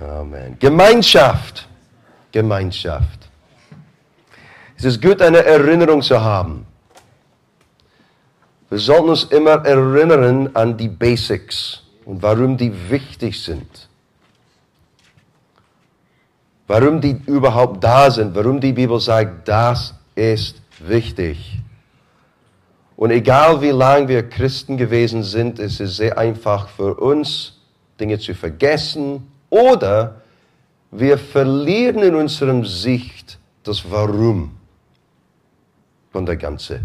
Amen. Gemeinschaft. Gemeinschaft. Es ist gut, eine Erinnerung zu haben. Wir sollten uns immer erinnern an die Basics und warum die wichtig sind. Warum die überhaupt da sind, warum die Bibel sagt, das ist wichtig. Und egal wie lange wir Christen gewesen sind, es ist sehr einfach für uns, Dinge zu vergessen oder wir verlieren in unserem Sicht das Warum von der Ganze.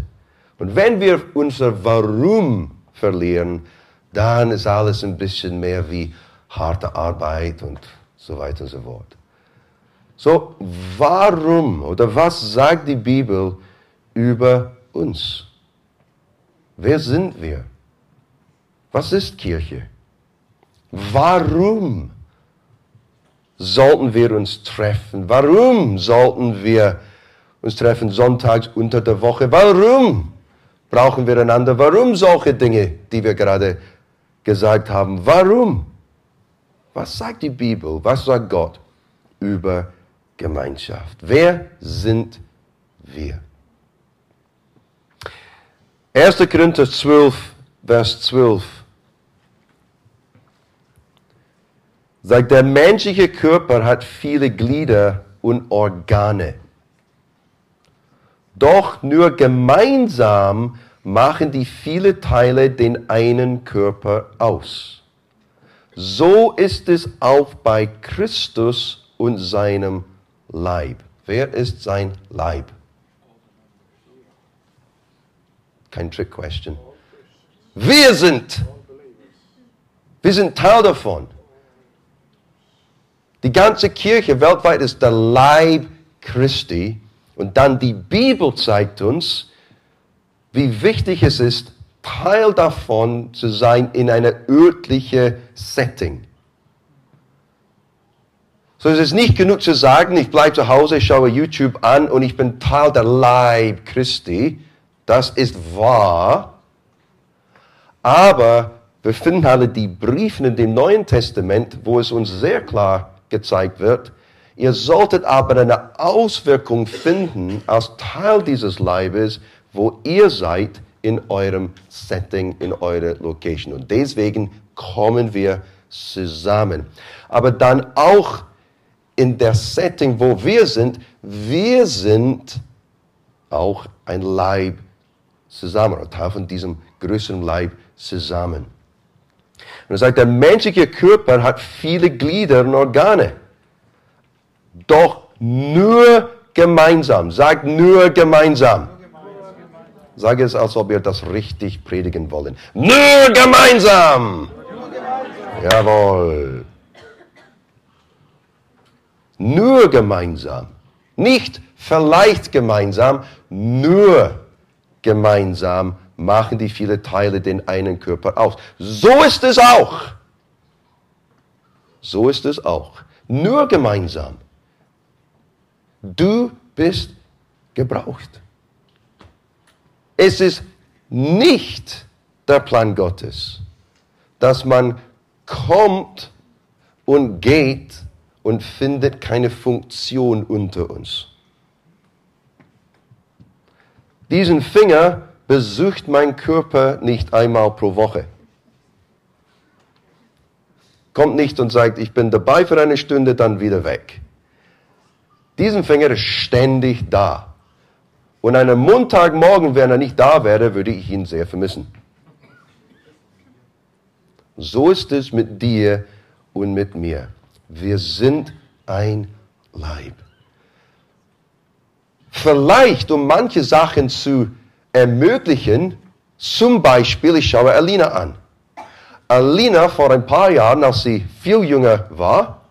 Und wenn wir unser Warum verlieren, dann ist alles ein bisschen mehr wie harte Arbeit und so weiter und so fort. So, warum oder was sagt die Bibel über uns? Wer sind wir? Was ist Kirche? Warum sollten wir uns treffen? Warum sollten wir uns treffen sonntags unter der Woche? Warum brauchen wir einander? Warum solche Dinge, die wir gerade gesagt haben? Warum? Was sagt die Bibel? Was sagt Gott über Gemeinschaft? Wer sind wir? 1. Korinther 12, Vers 12 sagt, der menschliche Körper hat viele Glieder und Organe. Doch nur gemeinsam machen die viele Teile den einen Körper aus. So ist es auch bei Christus und seinem Leib. Wer ist sein Leib? Kein Trick Question. Wir sind. Wir sind Teil davon. Die ganze Kirche weltweit ist der Leib Christi. Und dann die Bibel zeigt uns, wie wichtig es ist, Teil davon zu sein in einer örtlichen Setting. So es ist nicht genug zu sagen, ich bleibe zu Hause, ich schaue YouTube an und ich bin Teil der Leib Christi. Das ist wahr. Aber wir finden alle die Briefe in dem Neuen Testament, wo es uns sehr klar gezeigt wird, Ihr solltet aber eine Auswirkung finden als Teil dieses Leibes, wo ihr seid in eurem Setting, in eurer Location. Und deswegen kommen wir zusammen. Aber dann auch in der Setting, wo wir sind, wir sind auch ein Leib zusammen, ein Teil von diesem größeren Leib zusammen. Und er sagt, der menschliche Körper hat viele Glieder und Organe. Doch nur gemeinsam. Sagt nur gemeinsam. Sag es, als ob wir das richtig predigen wollen. Nur gemeinsam. Jawohl. Nur gemeinsam. Nicht vielleicht gemeinsam, nur gemeinsam machen die vielen Teile den einen Körper aus. So ist es auch. So ist es auch. Nur gemeinsam. Du bist gebraucht. Es ist nicht der Plan Gottes, dass man kommt und geht und findet keine Funktion unter uns. Diesen Finger besucht mein Körper nicht einmal pro Woche. Kommt nicht und sagt, ich bin dabei für eine Stunde, dann wieder weg. Diesen Finger ist ständig da. Und an einem Montagmorgen, wenn er nicht da wäre, würde ich ihn sehr vermissen. So ist es mit dir und mit mir. Wir sind ein Leib. Vielleicht, um manche Sachen zu ermöglichen, zum Beispiel, ich schaue Alina an. Alina vor ein paar Jahren, als sie viel jünger war,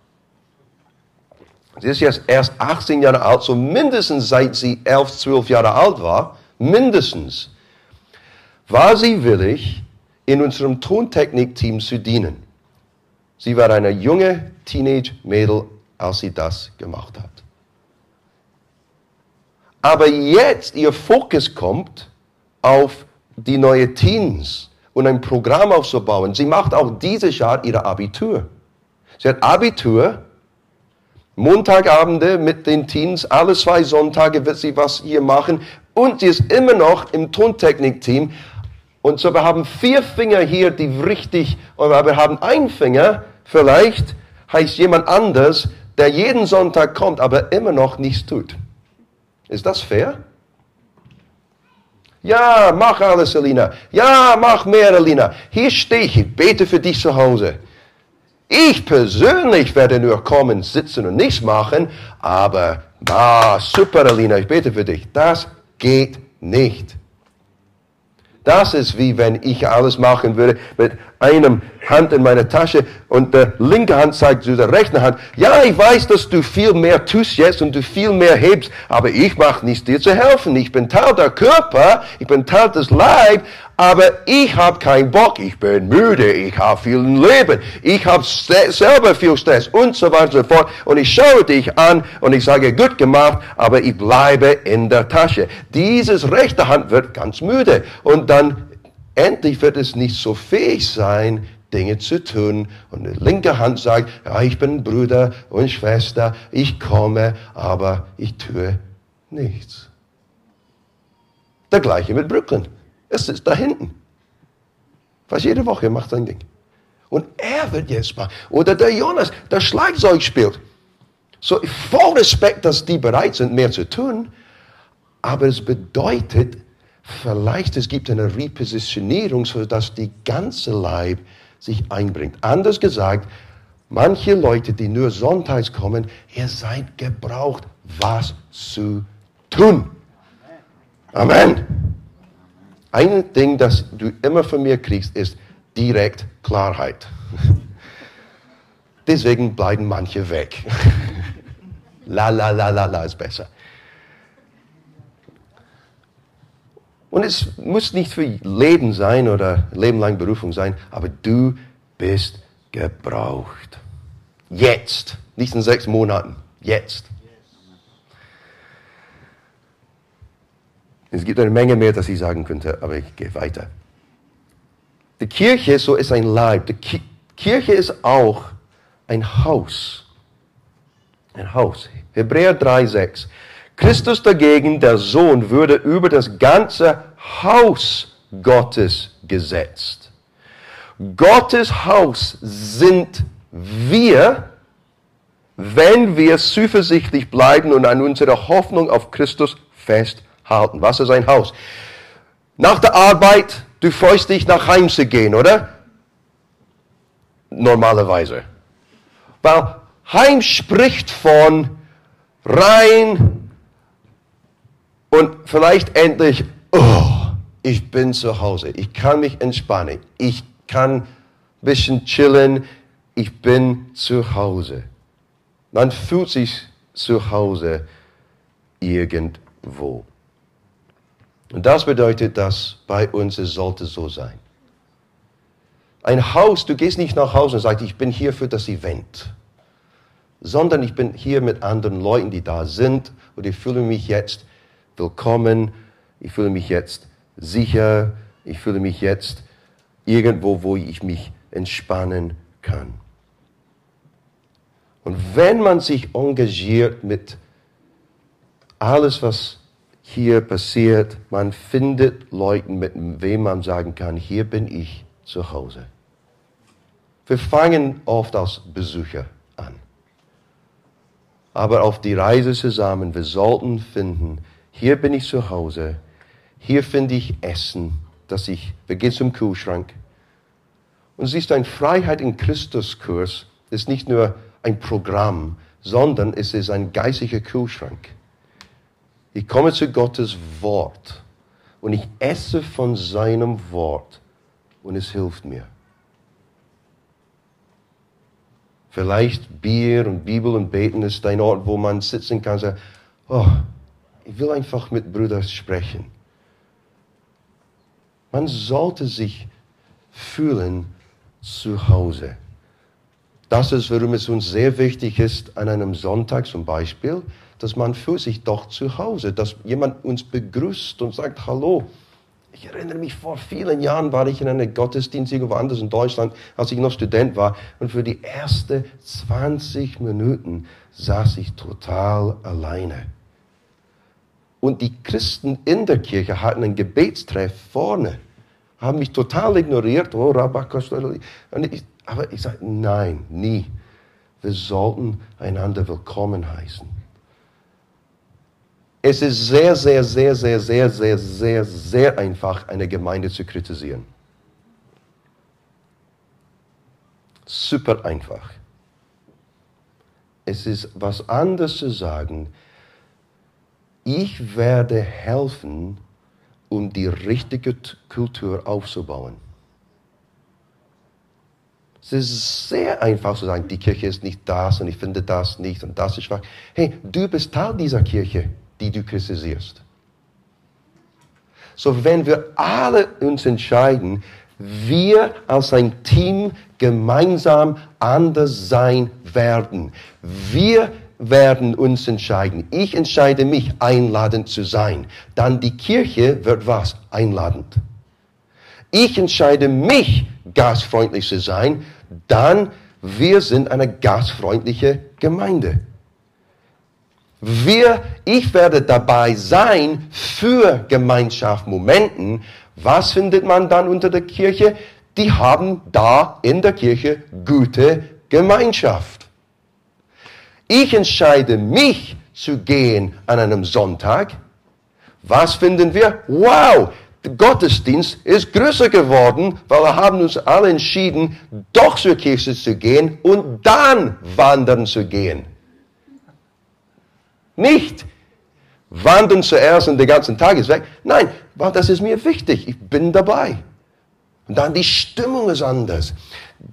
Sie ist jetzt erst 18 Jahre alt, so mindestens seit sie 11, 12 Jahre alt war, mindestens, war sie willig, in unserem Tontechnik-Team zu dienen. Sie war eine junge Teenage-Mädel, als sie das gemacht hat. Aber jetzt ihr Fokus kommt auf die neue Teens und ein Programm aufzubauen. Sie macht auch dieses Jahr ihr Abitur. Sie hat Abitur Montagabende mit den Teens, alle zwei Sonntage wird sie was hier machen und sie ist immer noch im Tontechnik-Team. Und so, wir haben vier Finger hier, die richtig, aber wir haben einen Finger, vielleicht heißt jemand anders, der jeden Sonntag kommt, aber immer noch nichts tut. Ist das fair? Ja, mach alles, Alina. Ja, mach mehr, Alina. Hier stehe ich, ich bete für dich zu Hause. Ich persönlich werde nur kommen, sitzen und nichts machen, aber, ah, super, Alina, ich bete für dich. Das geht nicht. Das ist wie wenn ich alles machen würde mit einem Hand in meiner Tasche und der linke Hand zeigt zu der rechten Hand. Ja, ich weiß, dass du viel mehr tust jetzt und du viel mehr hebst, aber ich mache nichts dir zu helfen. Ich bin Teil der Körper, ich bin Teil des Leib, aber ich habe keinen Bock, ich bin müde, ich habe viel Leben, ich habe selber viel Stress und so weiter und so fort. Und ich schaue dich an und ich sage, gut gemacht, aber ich bleibe in der Tasche. Dieses rechte Hand wird ganz müde und dann endlich wird es nicht so fähig sein, Dinge zu tun. Und die linke Hand sagt, ja, ich bin Bruder und Schwester, ich komme, aber ich tue nichts. Der gleiche mit Brooklyn. Es ist da hinten. Fast jede Woche macht sein Ding. Und er wird jetzt machen. Oder der Jonas, der Schlagzeug spielt. So, voll Respekt, dass die bereit sind, mehr zu tun. Aber es bedeutet, vielleicht es gibt eine Repositionierung, sodass die ganze Leib sich einbringt. Anders gesagt, manche Leute, die nur sonntags kommen, ihr seid gebraucht, was zu tun. Amen. Ein Ding, das du immer von mir kriegst, ist direkt Klarheit. Deswegen bleiben manche weg. la, la, la, la, la ist besser. Und es muss nicht für Leben sein oder lebenlang Berufung sein, aber du bist gebraucht. Jetzt, nicht in sechs Monaten, jetzt. Es gibt eine Menge mehr, das ich sagen könnte, aber ich gehe weiter. Die Kirche, so ist ein Leib. Die Ki Kirche ist auch ein Haus. Ein Haus. Hebräer 3,6. Christus dagegen, der Sohn, würde über das ganze Haus Gottes gesetzt. Gottes Haus sind wir, wenn wir zuversichtlich bleiben und an unserer Hoffnung auf Christus festhalten halten. Was ist ein Haus? Nach der Arbeit, du freust dich nach Heim zu gehen, oder? Normalerweise. Weil Heim spricht von rein und vielleicht endlich, oh, ich bin zu Hause. Ich kann mich entspannen. Ich kann ein bisschen chillen. Ich bin zu Hause. Man fühlt sich zu Hause irgendwo. Und das bedeutet, dass bei uns es sollte so sein. Ein Haus, du gehst nicht nach Hause und sagst, ich bin hier für das Event, sondern ich bin hier mit anderen Leuten, die da sind und ich fühle mich jetzt willkommen, ich fühle mich jetzt sicher, ich fühle mich jetzt irgendwo, wo ich mich entspannen kann. Und wenn man sich engagiert mit alles, was hier passiert, man findet Leute, mit wem man sagen kann, hier bin ich zu Hause. Wir fangen oft als Besucher an. Aber auf die Reise zusammen, wir sollten finden, hier bin ich zu Hause, hier finde ich Essen, dass ich, wir gehen zum Kühlschrank. Und siehst, ein Freiheit in Christus-Kurs ist nicht nur ein Programm, sondern es ist ein geistiger Kühlschrank. Ich komme zu Gottes Wort und ich esse von seinem Wort und es hilft mir. Vielleicht Bier und Bibel und Beten ist ein Ort, wo man sitzen kann und sagen, oh, ich will einfach mit Brüdern sprechen. Man sollte sich fühlen zu Hause. Das ist, warum es uns sehr wichtig ist, an einem Sonntag zum Beispiel, dass man fühlt sich doch zu Hause, dass jemand uns begrüßt und sagt, hallo, ich Ich erinnere mich, vor vielen Jahren war ich in einer Gottesdienst irgendwo anders in Deutschland, als ich noch Student war. Und für die ersten 20 Minuten saß ich total alleine. Und die Christen in der Kirche hatten einen Gebetstreff vorne, haben mich total ignoriert. Oh, Rabakostoli. Aber ich sage, nein, nie. Wir sollten einander willkommen heißen. Es ist sehr, sehr, sehr, sehr, sehr, sehr, sehr, sehr einfach, eine Gemeinde zu kritisieren. Super einfach. Es ist was anderes zu sagen, ich werde helfen, um die richtige Kultur aufzubauen. Es ist sehr einfach zu sagen, die Kirche ist nicht das und ich finde das nicht und das ist schwach. Hey, du bist Teil dieser Kirche, die du kritisierst. So, wenn wir alle uns entscheiden, wir als ein Team gemeinsam anders sein werden. Wir werden uns entscheiden. Ich entscheide mich, einladend zu sein. Dann die Kirche wird was? Einladend. Ich entscheide mich, gastfreundlich zu sein. Dann wir sind eine gastfreundliche Gemeinde. Wir, ich werde dabei sein für Gemeinschaftsmomenten. Was findet man dann unter der Kirche? Die haben da in der Kirche gute Gemeinschaft. Ich entscheide mich zu gehen an einem Sonntag. Was finden wir? Wow, der Gottesdienst ist größer geworden, weil wir haben uns alle entschieden, doch zur Kirche zu gehen und dann wandern zu gehen. Nicht wandern zuerst und der ganze Tag ist weg. Nein, weil das ist mir wichtig. Ich bin dabei. Und dann die Stimmung ist anders.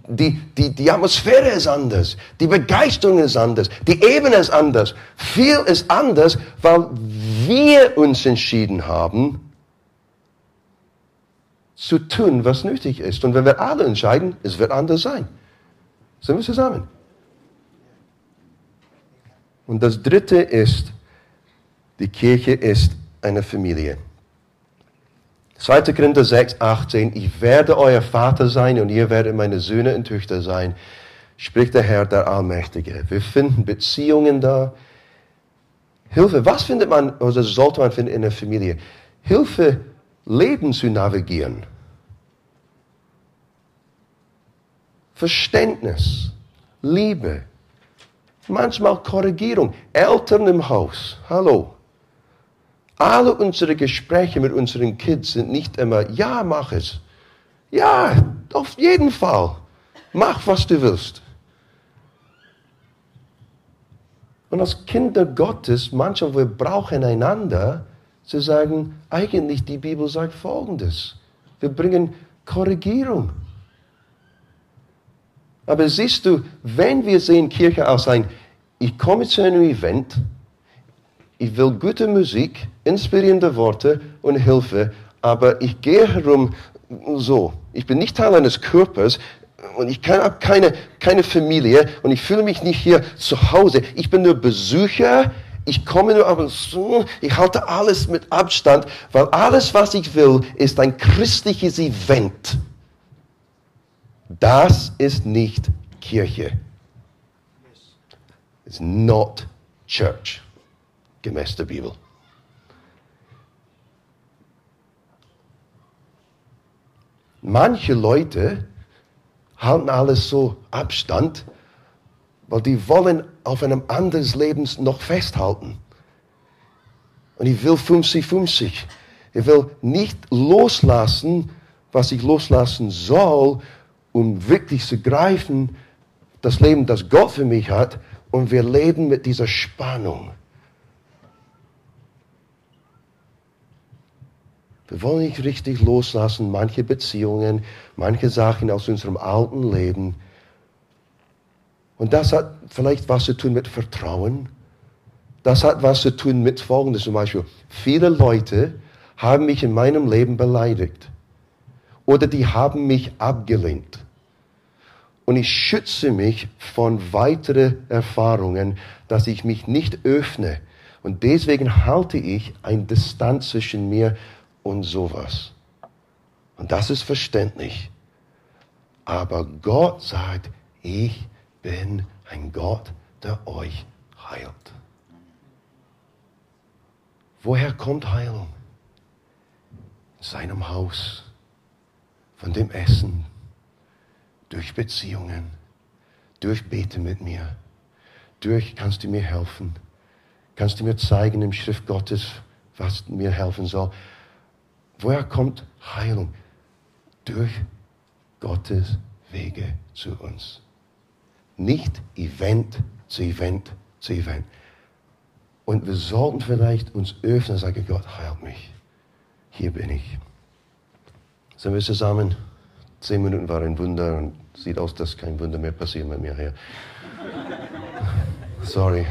Die, die, die Atmosphäre ist anders. Die Begeisterung ist anders. Die Ebene ist anders. Viel ist anders, weil wir uns entschieden haben, zu tun, was nötig ist. Und wenn wir alle entscheiden, es wird anders sein. Sind wir zusammen? Und das dritte ist, die Kirche ist eine Familie. 2. Korinther 6, 18, ich werde euer Vater sein und ihr werdet meine Söhne und Töchter sein, spricht der Herr, der Allmächtige. Wir finden Beziehungen da. Hilfe, was findet man, oder sollte man finden in der Familie? Hilfe, Leben zu navigieren. Verständnis, Liebe, manchmal Korrigierung. Eltern im Haus, hallo. Alle unsere Gespräche mit unseren Kids sind nicht immer, ja, mach es. Ja, auf jeden Fall. Mach, was du willst. Und als Kinder Gottes, manchmal wir brauchen einander, zu sagen, eigentlich die Bibel sagt Folgendes. Wir bringen Korrigierung. Aber siehst du, wenn wir sehen Kirche als ein, ich komme zu einem Event, ich will gute Musik, inspirierende Worte und Hilfe, aber ich gehe herum so. Ich bin nicht Teil eines Körpers und ich habe keine, keine Familie und ich fühle mich nicht hier zu Hause. Ich bin nur Besucher. Ich komme nur ab und zu, ich halte alles mit Abstand, weil alles, was ich will, ist ein christliches Event. Das ist nicht Kirche. It's not church gemäß der Bibel. Manche Leute halten alles so Abstand, weil die wollen auf einem anderen Leben noch festhalten. Und ich will 50-50. Ich will nicht loslassen, was ich loslassen soll, um wirklich zu greifen, das Leben, das Gott für mich hat. Und wir leben mit dieser Spannung. Wir wollen nicht richtig loslassen, manche Beziehungen, manche Sachen aus unserem alten Leben. Und das hat vielleicht was zu tun mit Vertrauen. Das hat was zu tun mit Folgendes zum Beispiel. Viele Leute haben mich in meinem Leben beleidigt. Oder die haben mich abgelehnt. Und ich schütze mich von weiteren Erfahrungen, dass ich mich nicht öffne. Und deswegen halte ich eine Distanz zwischen mir und sowas. Und das ist verständlich. Aber Gott sagt, ich bin ein Gott, der euch heilt. Woher kommt Heilung? In seinem Haus, von dem Essen, durch Beziehungen, durch Bete mit mir, durch kannst du mir helfen, kannst du mir zeigen im Schrift Gottes, was mir helfen soll. Woher kommt Heilung? Durch Gottes Wege zu uns. Nicht Event zu Event zu Event. Und wir sollten vielleicht uns öffnen und sagen, Gott, heilt mich. Hier bin ich. Sind wir zusammen? Zehn Minuten war ein Wunder und sieht aus, dass kein Wunder mehr passiert mit mir hier. Sorry.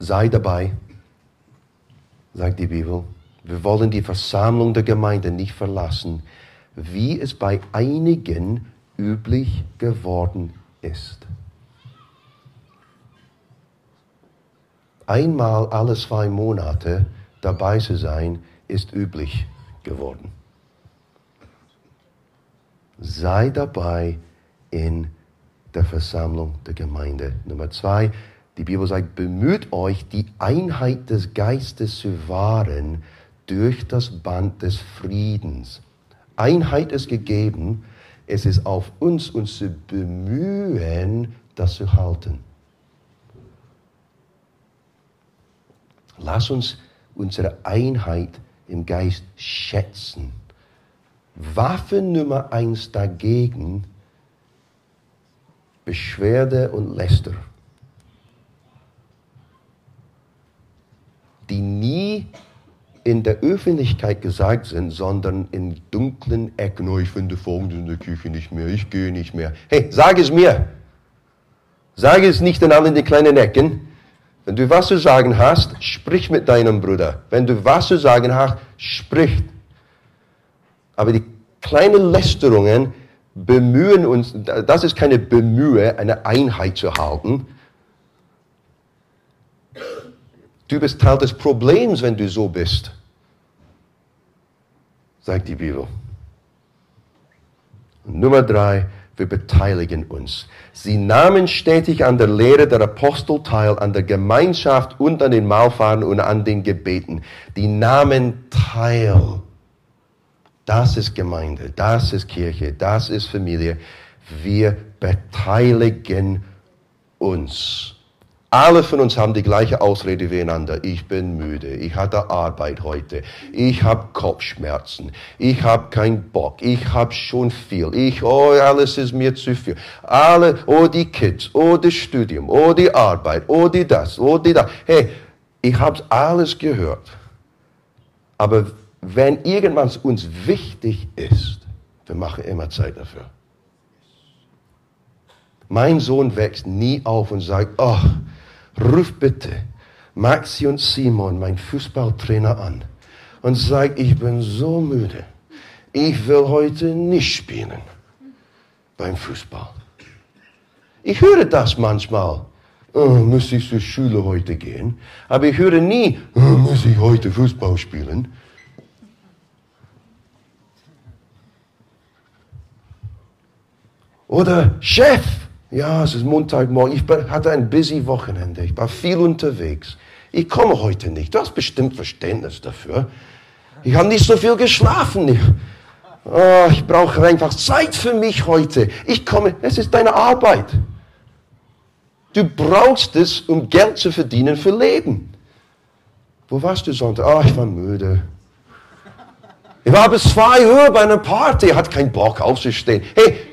Sei dabei, sagt die Bibel. Wir wollen die Versammlung der Gemeinde nicht verlassen, wie es bei einigen üblich geworden ist. Einmal alle zwei Monate dabei zu sein, ist üblich geworden. Sei dabei in der Versammlung der Gemeinde. Nummer zwei, die Bibel sagt, bemüht euch, die Einheit des Geistes zu wahren durch das Band des Friedens. Einheit ist gegeben, es ist auf uns, uns zu bemühen, das zu halten. Lass uns unsere Einheit im Geist schätzen. Waffe Nummer eins dagegen, Beschwerde und Läster. Die nie in der Öffentlichkeit gesagt sind, sondern in dunklen Ecken, oh, ich finde Folgendes in der Küche nicht mehr, ich gehe nicht mehr. Hey, sag es mir. Sag es nicht in allen die kleinen Ecken. Wenn du was zu sagen hast, sprich mit deinem Bruder. Wenn du was zu sagen hast, sprich. Aber die kleinen Lästerungen bemühen uns, das ist keine Bemühe, eine Einheit zu halten. Du bist Teil des Problems, wenn du so bist, sagt die Bibel. Nummer drei, wir beteiligen uns. Sie nahmen stetig an der Lehre der Apostel teil, an der Gemeinschaft und an den Mahlfahrten und an den Gebeten. Die nahmen teil. Das ist Gemeinde, das ist Kirche, das ist Familie. Wir beteiligen uns. Alle von uns haben die gleiche Ausrede wie einander. Ich bin müde, ich hatte Arbeit heute, ich habe Kopfschmerzen, ich habe keinen Bock, ich habe schon viel, ich, oh, alles ist mir zu viel. Alle, oh, die Kids, oh, das Studium, oh, die Arbeit, oh, die das, oh, die das. Hey, ich habe alles gehört. Aber wenn irgendwas uns wichtig ist, wir machen immer Zeit dafür. Mein Sohn wächst nie auf und sagt, oh, ruf bitte Maxi und Simon, mein Fußballtrainer, an und sag, ich bin so müde. Ich will heute nicht spielen beim Fußball. Ich höre das manchmal. Oh, muss ich zur Schule heute gehen? Aber ich höre nie, oh, muss ich heute Fußball spielen? Oder Chef, ja, es ist Montagmorgen. Ich hatte ein busy Wochenende. Ich war viel unterwegs. Ich komme heute nicht. Du hast bestimmt Verständnis dafür. Ich habe nicht so viel geschlafen. Ich, oh, ich brauche einfach Zeit für mich heute. Ich komme, es ist deine Arbeit. Du brauchst es, um Geld zu verdienen für Leben. Wo warst du Sonntag? Ah, oh, ich war müde. Ich war bis zwei Uhr bei einer Party, hat keinen Bock aufzustehen. Hey,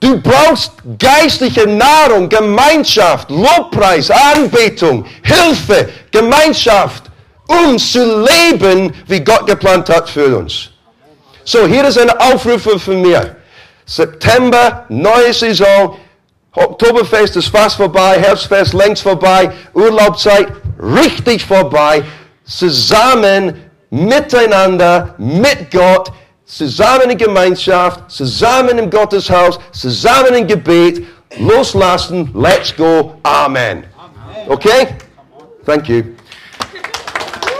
Du brauchst geistliche Nahrung, Gemeinschaft, Lobpreis, Anbetung, Hilfe, Gemeinschaft, um zu leben, wie Gott geplant hat für uns. So, hier ist eine Aufrufe von mir. September, neue Saison, Oktoberfest ist fast vorbei, Herbstfest längst vorbei, Urlaubzeit richtig vorbei. Zusammen, miteinander, mit Gott, zusammen in Gemeinschaft, zusammen im Gotteshaus, zusammen in Gebet, loslassen, let's go, Amen. Amen. Okay? Thank you.